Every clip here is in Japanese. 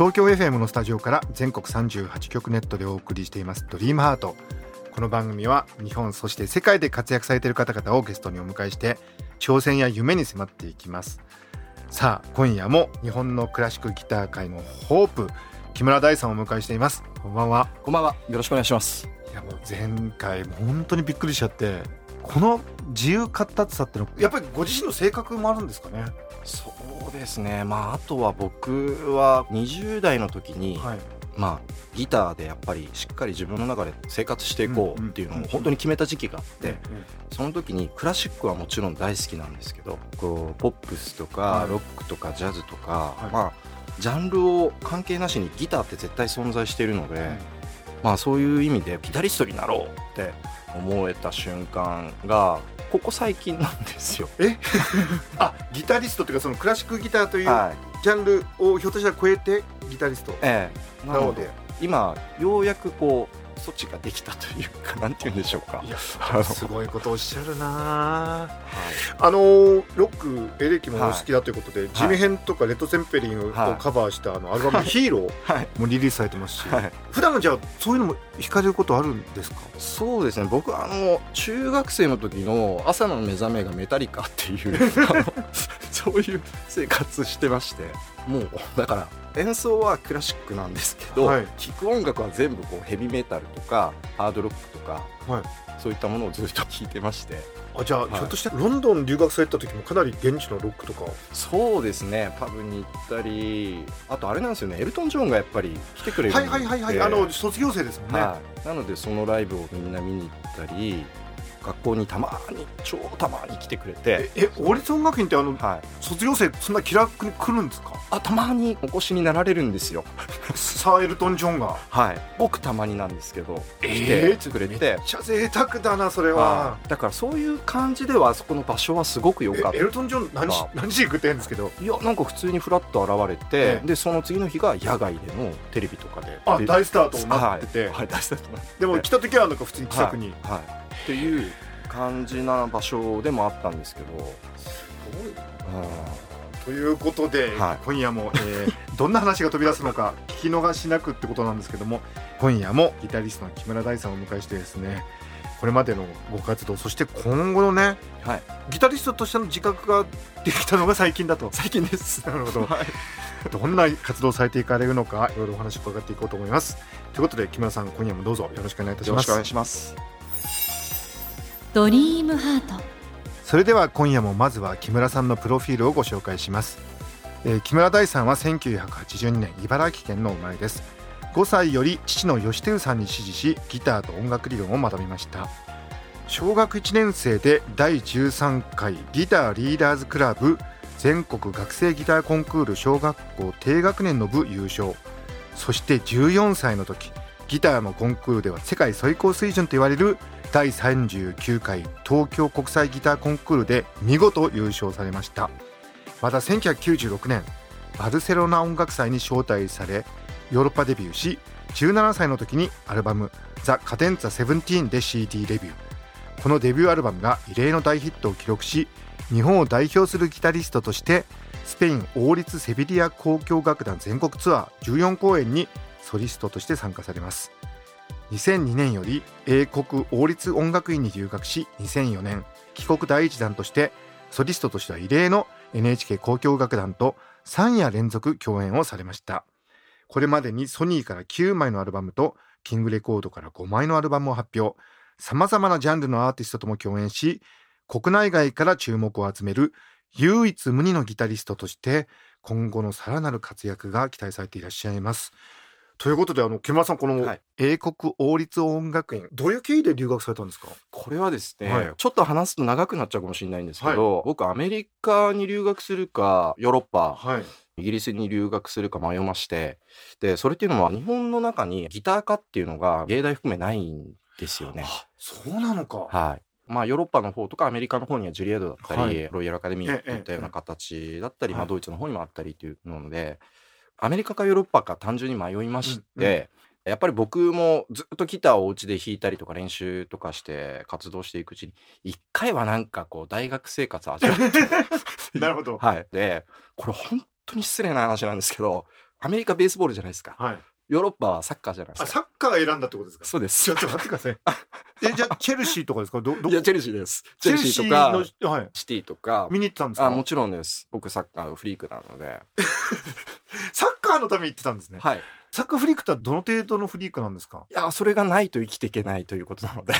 東京 FM のスタジオから全国38局ネットでお送りしていますドリームハート。この番組は日本そして世界で活躍されている方々をゲストにお迎えして挑戦や夢に迫っていきます。さあ今夜も日本のクラシックギター界のホープ木村大さんをお迎えしています。こんばんは。こんばんは。よろしくお願いします。いやもう前回本当にびっくりしちゃってこの自由活達さってのやっぱりご自身の性格もあるんですかね。そうですね。まああとは僕は20代の時に、はい、まあギターでやっぱりしっかり自分の中で生活していこうっていうのを本当に決めた時期があって、その時にクラシックはもちろん大好きなんですけどこうポップスとかロックとかジャズとか、はい、まあジャンルを関係なしにギターって絶対存在しているので、まあそういう意味でギタリストになろうって思えた瞬間がここ最近なんですよ。え？あギタリストっていうかそのクラシックギターというジャンルをひょっとしたら超えてギタリスト、ええ、なので今ようやくこう措置ができたというか なんて言うんでしょうか。すごいことおっしゃるな、はい、あのロックエレキもお好きだということで、はい、ジミヘンとかレッド・センペリンをカバーしたあのアルバム「ヒーロー 」もリリースされてますし、はい、普段じゃあそういうのも惹かれることあるんですか？そうですね。僕あの中学生の時の朝の目覚めがメタリカっていう そういう生活してまして。もうだから演奏はクラシックなんですけど、はい、聴く音楽は全部こうヘビメタルとかハードロックとか、はい、そういったものをずっと聴いてまして。あじゃあ、はい、ひょっとしてロンドン留学された時もかなり現地のロックとか？そうですね。パブに行ったりあとあれなんですよね。エルトン・ジョンがやっぱり来てくれるはいはいはいはい。あの卒業生ですもんね、なのでそのライブをみんな見に行ったり学校にたまに超たまに来てくれて。え王立音楽院ってあの、はい、卒業生そんな気楽に来るんですか？あたまにお越しになられるんですよ。サーエルトン・ジョンが。はい。僕たまになんですけど来てくれて、えー、めっちゃ贅沢だなそれは。だからそういう感じではあそこの場所はすごく良かった。エルトン・ジョン何し何時行くってんですけど？いやなんか普通にフラッと現れて、でその次の日が野外でのテレビとかであ大スターとなってて、はい、はい、大スターとなって。でも来た時はなんか普通に気さくに、はい、はい、っていう感じな場所でもあったんですけど。ということで、はい、今夜も、えー、どんな話が飛び出すのか聞き逃しなくってことなんですけども今夜もギタリストの木村大さんをお迎えしてですねこれまでのご活動そして今後のね、はい、ギタリストとしての自覚ができたのが最近だと。最近です。なるほど、はい、どんな活動されていかれるのかいろいろお話を伺っていこうと思います。ということで木村さん今夜もどうぞよろしくお願いいたします。よろしくお願いしますドリームハート。それでは今夜もまずは木村さんのプロフィールをご紹介します、えー、木村大さんは1982年茨城県の生まれです。5歳より父の吉輝さんに師事しギターと音楽理論を学びました。小学1年生で第13回ギターリーダーズクラブ全国学生ギターコンクール小学校低学年の部優勝。そして14歳の時ギターのコンクールでは世界最高水準と言われる第39回東京国際ギターコンクールで見事優勝されました。また1996年バルセロナ音楽祭に招待されヨーロッパデビューし17歳の時にアルバム「ザ・カデンツァ17」で CD デビュー。このデビューアルバムが異例の大ヒットを記録し日本を代表するギタリストとしてスペイン王立セビリア交響楽団全国ツアー14公演にソリストとして参加されます。2002年より英国王立音楽院に留学し2004年帰国第一弾としてソリストとしては異例の NHK 交響楽団と3夜連続共演をされました。これまでにソニーから9枚のアルバムとキングレコードから5枚のアルバムを発表。さまざまなジャンルのアーティストとも共演し国内外から注目を集める唯一無二のギタリストとして今後のさらなる活躍が期待されていらっしゃいます。ということであの木村さんこの英国王立音楽院、はい、どういう経緯で留学されたんですか？これはですね、はい、ちょっと話すと長くなっちゃうかもしれないんですけど、はい、僕アメリカに留学するかヨーロッパ、イギリスに留学するか迷いましてでそれっていうのは日本の中にギター科っていうのが芸大含めないんですよね。そうなのか。はい。まあ、ヨーロッパの方とかアメリカの方にはジュリエードだったり、はい、ロイヤルアカデミーといったような形だったり、まあ、ドイツの方にもあったりというので、アメリカかヨーロッパか単純に迷いまして、やっぱり僕もずっとギターをお家で弾いたりとか練習とかして活動していくうちに一回はなんかこう大学生活味わって なるほど。はい。で、これ本当に失礼な話なんですけど、アメリカベースボールじゃないですか。はい。ヨーロッパはサッカーじゃないですか。サッカーが選んだってことですか？そうです。ちょっと待ってください。え、じゃあ、チェルシーとかですか？ど、どいや、チェルシーです。チェルシーとか、はい、シティとか。見に行ったんですか？あ、もちろんです。僕サッカーフリークなので。サッカーのために行ってたんですね。はい。サッカーフリークってどの程度のフリークなんですか？いや、それがないと生きていけないということなので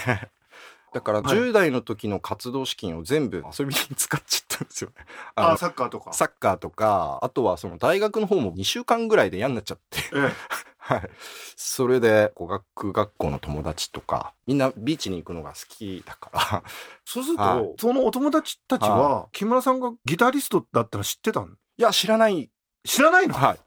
だから10代の時の活動資金を全部遊びに使っちゃったんですよね。あサッカーとか。サッカーとか、あとはその大学の方も2週間ぐらいで嫌になっちゃって、ええ、はい。それで語学学校の友達とか、みんなビーチに行くのが好きだから。そうすると、はい、そのお友達たちは、木村さんがギタリストだったら知ってたんいや、知らない。知らないの？はい。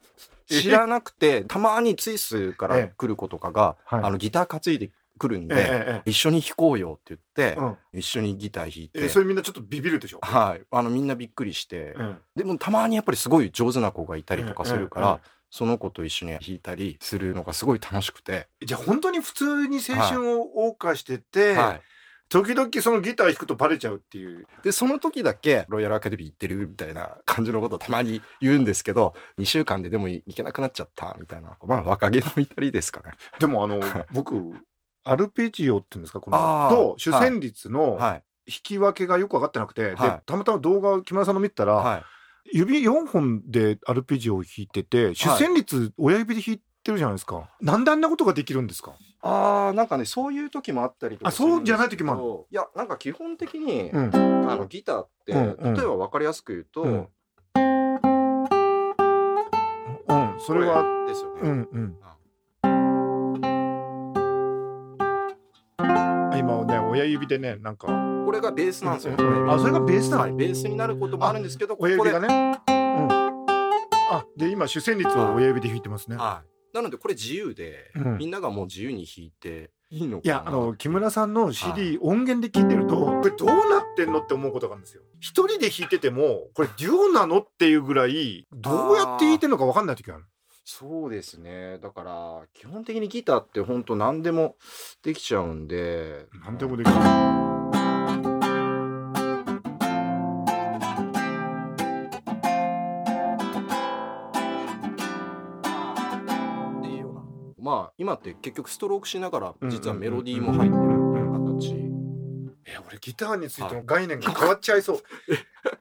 知らなくて、たまにツイスから来る子とかが、あのギター担いでくるんで、え、一緒に弾こうよって言って、うん、一緒にギター弾いて、それみんなちょっとビビるでしょ？はい。あのみんなびっくりして、でもたまにやっぱりすごい上手な子がいたりとかするから、その子と一緒に弾いたりするのがすごい楽しくて。じゃあ本当に普通に青春を謳歌してて、はい、時々そのギター弾くとバレちゃうっていう。でその時だけロイヤルアカデミー行ってるみたいな感じのことをたまに言うんですけど2週間ででも行けなくなっちゃったみたいなまあ若気の至りですかね。でもあの 僕アルペジオっていうんですかこのと主旋律の弾き分けがよく分かってなくて、はい、でたまたま動画を木村さんの見たら、はい。指4本でアルペジオを弾いてて主旋律親指で弾いてるじゃないですか、はい、なんであんなことができるんですか？あーなんかねそういう時もあったりとかあそうじゃない時もあるいやなんか基本的に、うん、あのギターって、うんうん、例えば分かりやすく言うと、うん、うん、それはですよね、うんうん今ね親指でねなんか。これがベースなんですよ、あそれがベースなの、はい、ベースになることもあるんですけど親指がね、うん、あで今主旋律を親指で弾いてますね。はい。なのでこれ自由で、うん、みんながもう自由に弾いていいのいやあの木村さんの CD 音源で聞いてるとこれどうなってんのって思うことがあるんですよ。一人で弾いててもこれデュオなのっていうぐらいどうやって弾いてるのか分かんない時あるそうですね。だから、基本的にギターって本当何でもできちゃうんで。何でもできる。まあ今って結局ストロークしながら実はメロディーも入ってる形。え俺ギターについての概念が変わっちゃいそう。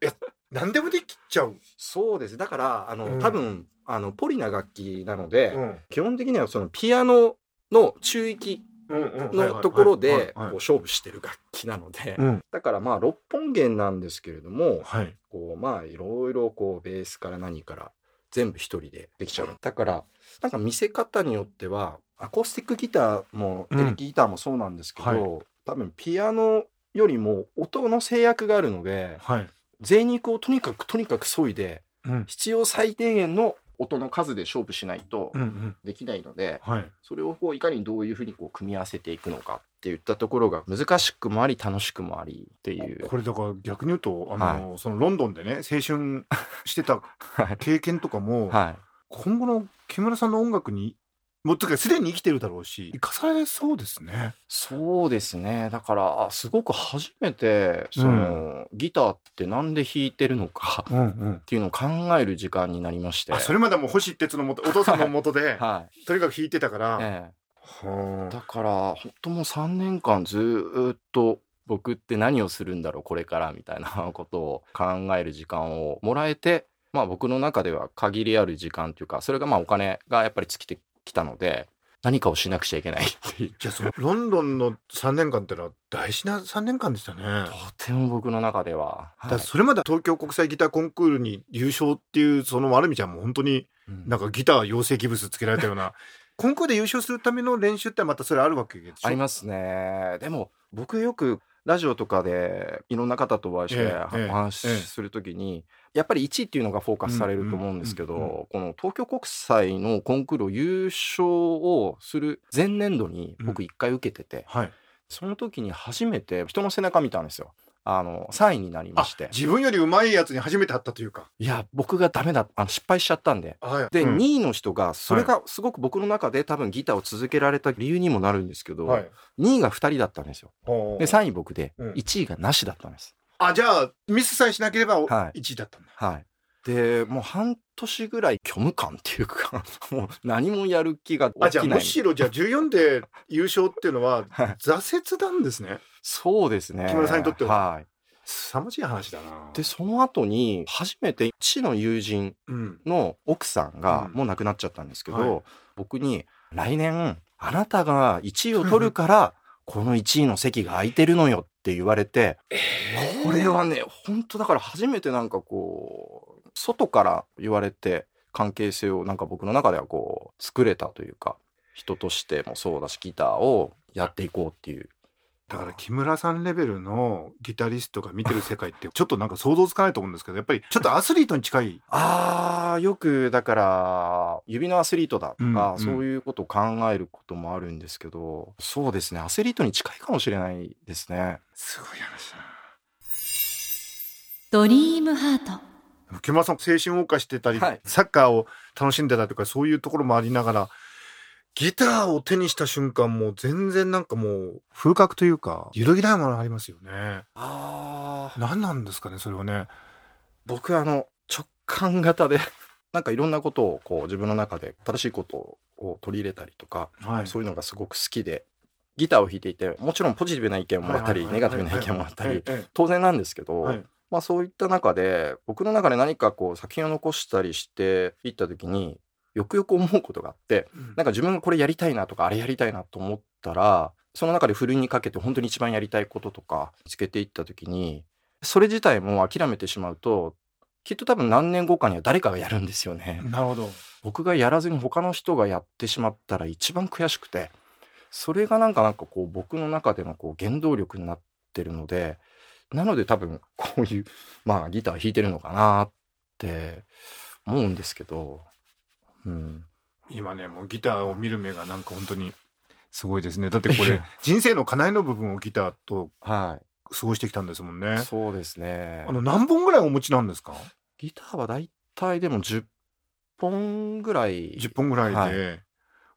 え 何でもできちゃう。そうです。だからあの、うん、多分あのポリな楽器なので、うん、基本的にはそのピアノの中域のところで勝負してる楽器なので、だからまあ6本弦なんですけれども、はい、こうまあいろいろこうベースから何から全部一人でできちゃう。だからなんか見せ方によってはアコースティックギターもエレキギターもそうなんですけど、はい、多分ピアノよりも音の制約があるので、はい、贅肉をとにかくとにかく削いで、うん、必要最低限の音の数で勝負しないとできないので、うんうんはい、それをこういかにどういうふうにこう組み合わせていくのかっていったところが難しくもあり楽しくもありっていう。これだから逆に言うとあの、はい、そのロンドンでね青春してた 経験とかも、はい、今後の木村さんの音楽にもうつかすでに生きてるだろうし。生かされそうですね。そうですね。だからすごく初めてその、うん、ギターってなんで弾いてるのかっていうのを考える時間になりまして、それまでも星哲のもと お父さんのもとで、はい、とにかく弾いてたから、ええ、だから本当もう3年間ずっと僕って何をするんだろうこれからみたいな ことを考える時間をもらえてまあ僕の中では限りある時間というかそれがまあお金がやっぱり尽きてきたので何かをしなくちゃいけないっていう。じゃあそのロンドンの3年間ってのは大事な3年間でしたね。とても僕の中では、はい、だそれまで東京国際ギターコンクールに優勝っていうそのある意味じゃもう本当になんかギター養成ギブスつけられたような、コンクールで優勝するための練習ってまたそれあるわけでしょありますね。でも僕よくラジオとかでいろんな方とお会いしてお話しするときに、やっぱり1位っていうのがフォーカスされると思うんですけど、この東京国際のコンクールを優勝をする前年度に僕1回受けてて、はい、その時に初めて人の背中見たんですよ。あの3位になりまして。自分よりうまいやつに初めて会ったというか。いや僕がダメだあの失敗しちゃったんで、はい、で、うん、2位の人がそれがすごく僕の中で多分ギターを続けられた理由にもなるんですけど、はい、2位が2人だったんですよ。で3位僕で1位がなしだったんです、うん、あじゃあミスさえしなければ1位だったんだ。はい、はいでもう半年ぐらい虚無感っていうか もう何もやる気が起きない。あじゃあむしろじゃあ14で優勝っていうのは 挫折なんですねそうですね。木村さんにとっては。はい。凄まじい話だな。でその後に初めて父の友人の奥さんがもう亡くなっちゃったんですけど、うんはい、僕に「来年あなたが1位を取るから この1位の席が空いてるのよ」って言われて、えー、これはね本当だから初めてなんかこう外から言われて関係性をなんか僕の中ではこう作れたというか人としてもそうだしギターをやっていこうっていうだから木村さんレベルのギタリストが見てる世界ってちょっとなんか想像つかないと思うんですけどやっぱりちょっと アスリートに近い。ああよくだから指のアスリートだとか、うんうん、そういうことを考えることもあるんですけど。そうですね。アスリートに近いかもしれないですね。すごい話だドリームハート。木村さん青春謳歌してたり、はい、サッカーを楽しんでたりとかそういうところもありながらギターを手にした瞬間も全然なんかもう風格というか揺るぎないものありますよね。ああ。何なんですかねそれはね。僕あの直感型で なんかいろんなことをこう自分の中で正しいことを取り入れたりとか、はい、そういうのがすごく好きでギターを弾いていてもちろんポジティブな意見をもらったりネガティブな意見をもらったり当然なんですけど、はい、まあそういった中で僕の中で何かこう作品を残したりしていった時によくよく思うことがあって、うん、なんか自分がこれやりたいなとかあれやりたいなと思ったらその中でふるいにかけて本当に一番やりたいこととか見つけていった時にそれ自体も諦めてしまうときっと多分何年後かには誰かがやるんですよね。なるほど僕がやらずに他の人がやってしまったら一番悔しくてそれがなんかなんかこう僕の中でのこう原動力になってるのでなので多分こういうまあギター弾いてるのかなって思うんですけどうん、今ねもうギターを見る目がなんか本当にすごいですね。だってこれ人生の叶いの部分をギターと過ごしてきたんですもんね、はい、そうですね。あの何本ぐらいお持ちなんですか？ギターはだいたいでも10本ぐらい。10本ぐらいで、はい、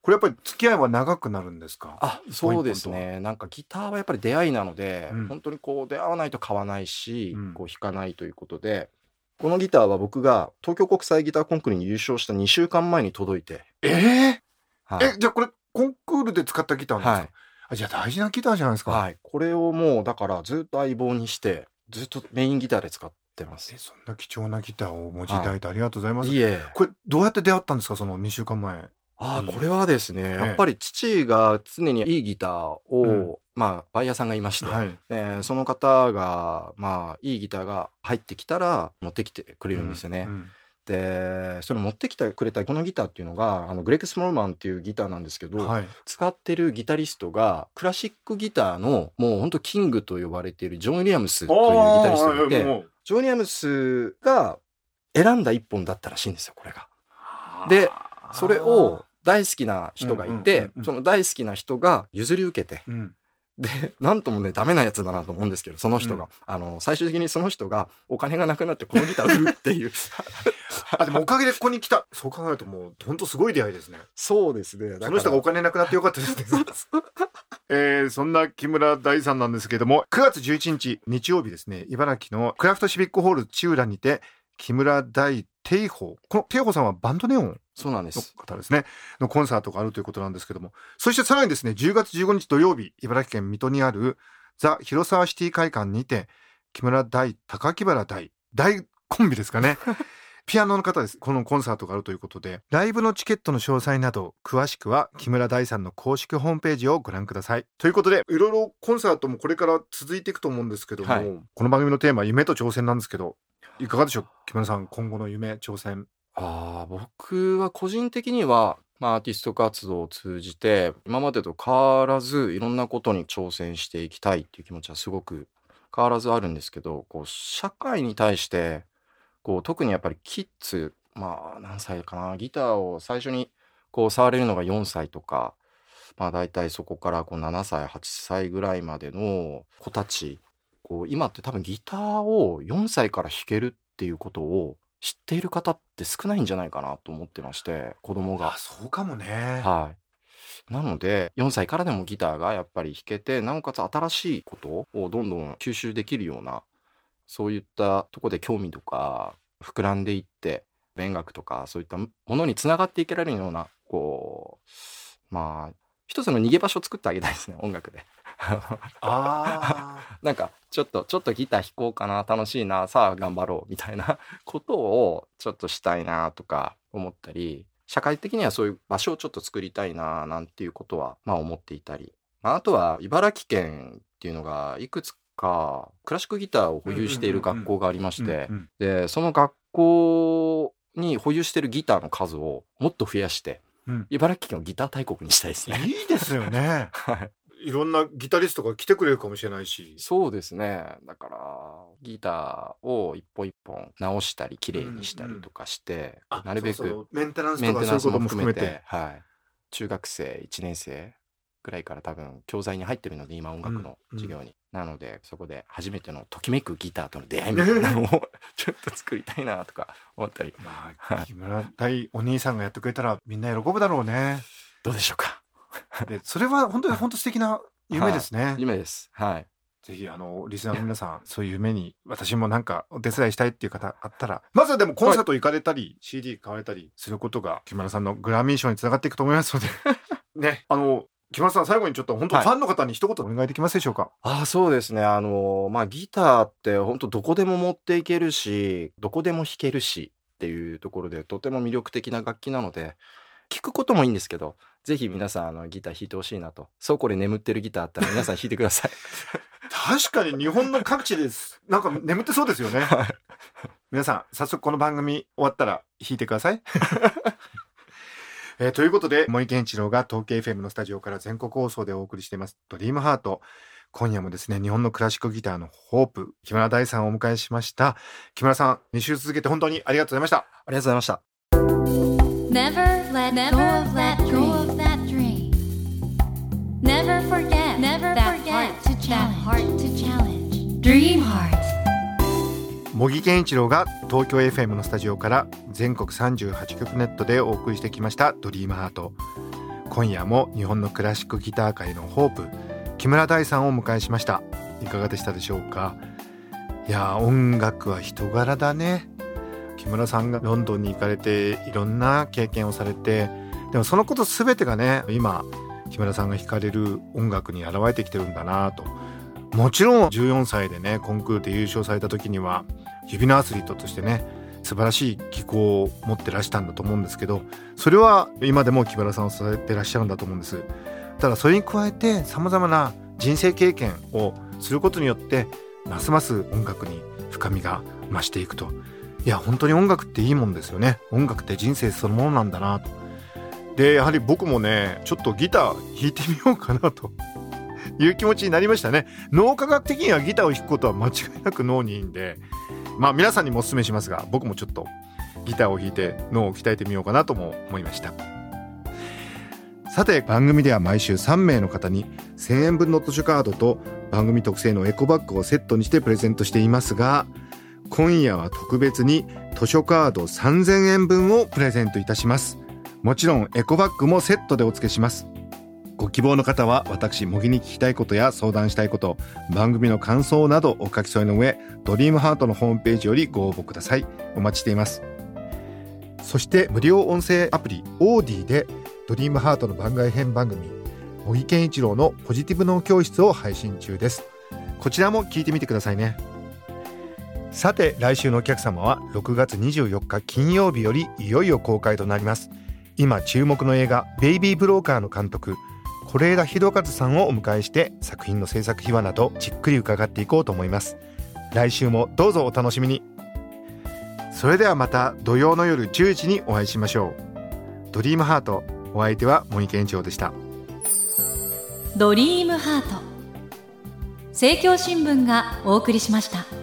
これやっぱり付き合いは長くなるんですか？あそうですね。なんかギターはやっぱり出会いなので、うん、本当にこう出会わないと買わないし、うん、こう弾かないということでこのギターは僕が東京国際ギターコンクールに優勝した2週間前に届いて。えー、はい、え、じゃあこれコンクールで使ったギターなんですか、はい、あじゃあ大事なギターじゃないですか。はい。これをもうだからずっと相棒にして、ずっとメインギターで使ってます。え、そんな貴重なギターをお持ちいただいてありがとうございます。いえ。これどうやって出会ったんですか？その2週間前。ああ、これはですね、やっぱり父が常にいいギターを、うん、まあ、バイヤーさんがいまして、はい、えー、その方が、まあ、いいギターが入ってきたら持ってきてくれるんですよね。うんうん。でそれ持ってきてくれたこのギターっていうのがあのグレッグ・スモールマンっていうギターなんですけど、はい、使ってるギタリストがクラシックギターのもうほんとキングと呼ばれているジョン・ウィリアムスというギタリストがいてジョン・ウィリアムスが選んだ一本だったらしいんですよこれが。でそれを大好きな人がいて、その大好きな人が譲り受けて、うん、で、なんともね、ダメなやつだなと思うんですけど、その人が。うん、あの、最終的にその人がお金がなくなってこのギター売るっていう。あ、でもおかげでここに来た。そう考えるともう、本当すごい出会いですね。そうですね。その人がお金なくなってよかったですね。えー、そんな木村大さんなんですけども、9月11日日曜日ですね、茨城のクラフトシビックホールチューラにて、木村大定宝。この定宝さんはバンドネオンそうなんです。方ですね。のコンサートがあるということなんですけども。そしてさらにですね、10月15日土曜日、茨城県水戸にあるザ・広沢シティ会館にて、木村大、高木原大、大コンビですかね。ピアノの方です。このコンサートがあるということで、ライブのチケットの詳細など、詳しくは木村大さんの公式ホームページをご覧ください。ということで、いろいろコンサートもこれから続いていくと思うんですけども、はい、この番組のテーマ、夢と挑戦なんですけど、いかがでしょう？木村さん、今後の夢、挑戦。ああ、僕は個人的にはまあ、アーティスト活動を通じて今までと変わらずいろんなことに挑戦していきたいっていう気持ちはすごく変わらずあるんですけどこう社会に対してこう特にやっぱりキッズまあ何歳かなギターを最初にこう触れるのが4歳とかまあ大体そこからこう7歳8歳ぐらいまでの子たちこう今って多分ギターを4歳から弾けるっていうことを知っている方って少ないんじゃないかなと思ってまして子供が。そうかもね。はい。なので4歳からでもギターがやっぱり弾けてなおかつ新しいことをどんどん吸収できるようなそういったとこで興味とか膨らんでいって勉学とかそういったものにつながっていけられるようなこうまあ一つの逃げ場所を作ってあげたいですね音楽で。あ なんかちょっとちょっとギター弾こうかな楽しいなさあ頑張ろうみたいなことをちょっとしたいなとか思ったり社会的にはそういう場所をちょっと作りたいななんていうことはまあ思っていたり、まあ、あとは茨城県っていうのがいくつかクラシックギターを保有している学校がありましてでその学校に保有しているギターの数をもっと増やして、うん、茨城県をギター大国にしたいですね。いいですよね。はいいろんなギタリストが来てくれるかもしれないし。そうですね。だから、ギターを一本一本直したり、綺麗にしたりとかして、うんうん、なるべくそうそうメンテナンスとかそういうことも含めて。はい。中学生1年生ぐらいから多分教材に入ってるので、今音楽の授業に。うんうん、なので、そこで初めてのときめくギターとの出会いみたいなのを ちょっと作りたいなとか思ったり。まあ、木村大お兄さんがやってくれたらみんな喜ぶだろうね。どうでしょうか？でそれは本当に本当素敵な 夢ですね。はい、夢です。はい。ぜひあのリスナーの皆さんそういう夢に私もなんかお手伝いしたいっていう方あったらまずはでもコンサート行かれたり、はい、CD 買われたりすることが木村さんのグラミー賞につながっていくと思いますので ねあの木村さん最後にちょっと本当ファンの方に一言お願いできますでしょうか、はい、あそうですね。あのまあギターって本当どこでも持っていけるしどこでも弾けるしっていうところでとても魅力的な楽器なので聞くこともいいんですけどぜひ皆さんあのギター弾いてほしいなと。そうこれ眠ってるギターあったら皆さん弾いてください。確かに日本の各地です。なんか眠ってそうですよね、はい、皆さん早速この番組終わったら弾いてくださいえー、ということで森健一郎が東京 FM のスタジオから全国放送でお送りしています「ドリームハート今夜もですね日本のクラシックギターのホープ木村大さんをお迎えしました木村さん2週続けて本当にありがとうございましたありがとうございました Never let go of that dream. Never forget Never that heart to challenge. Dream Heart. 茂木健一郎が東京 FM のスタジオから全国38局ネットでお送りしてきました「ドリームハート。今夜も日本のクラシックギター界のホープ木村大さんをお迎えしました。いかがでしたでしょうか？いや音楽は人柄だね。木村さんがロンドンに行かれていろんな経験をされてでもそのこと全てがね今木村さんが弾かれる音楽に現れてきてるんだなと。もちろん14歳でねコンクールで優勝された時には指のアスリートとしてね素晴らしい技巧を持ってらしたんだと思うんですけどそれは今でも木村さんを育ててらっしゃるんだと思うんです。ただそれに加えてさまざまな人生経験をすることによってますます音楽に深みが増していくと。いや本当に音楽っていいもんですよね。音楽って人生そのものなんだなと。でやはり僕もねちょっとギター弾いてみようかなと。いう気持ちになりましたね。脳科学的にはギターを弾くことは間違いなく脳にいいんでまあ皆さんにもお勧めしますが僕もちょっとギターを弾いて脳を鍛えてみようかなとも思いました。さて番組では毎週3名の方に1000円分の図書カードと番組特製のエコバッグをセットにしてプレゼントしていますが今夜は特別に図書カード3000円分をプレゼントいたします。もちろんエコバッグもセットでお付けします。ご希望の方は私模擬に聞きたいことや相談したいこと番組の感想などお書き添えの上ドリームハートのホームページよりご応募ください。お待ちしています。そして無料音声アプリオーディでドリームハートの番外編番組模擬健一郎のポジティブ脳教室を配信中です。こちらも聞いてみてくださいね。さて来週のお客様は6月24日金曜日よりいよいよ公開となります。今注目の映画「ベイビー・ブローカー」の監督是枝裕和さんをお迎えして作品の制作秘話などじっくり伺っていこうと思います。来週もどうぞお楽しみに。それではまた土曜の夜10時にお会いしましょう。ドリームハートお相手は森健長でした。ドリームハート。政教新聞がお送りしました。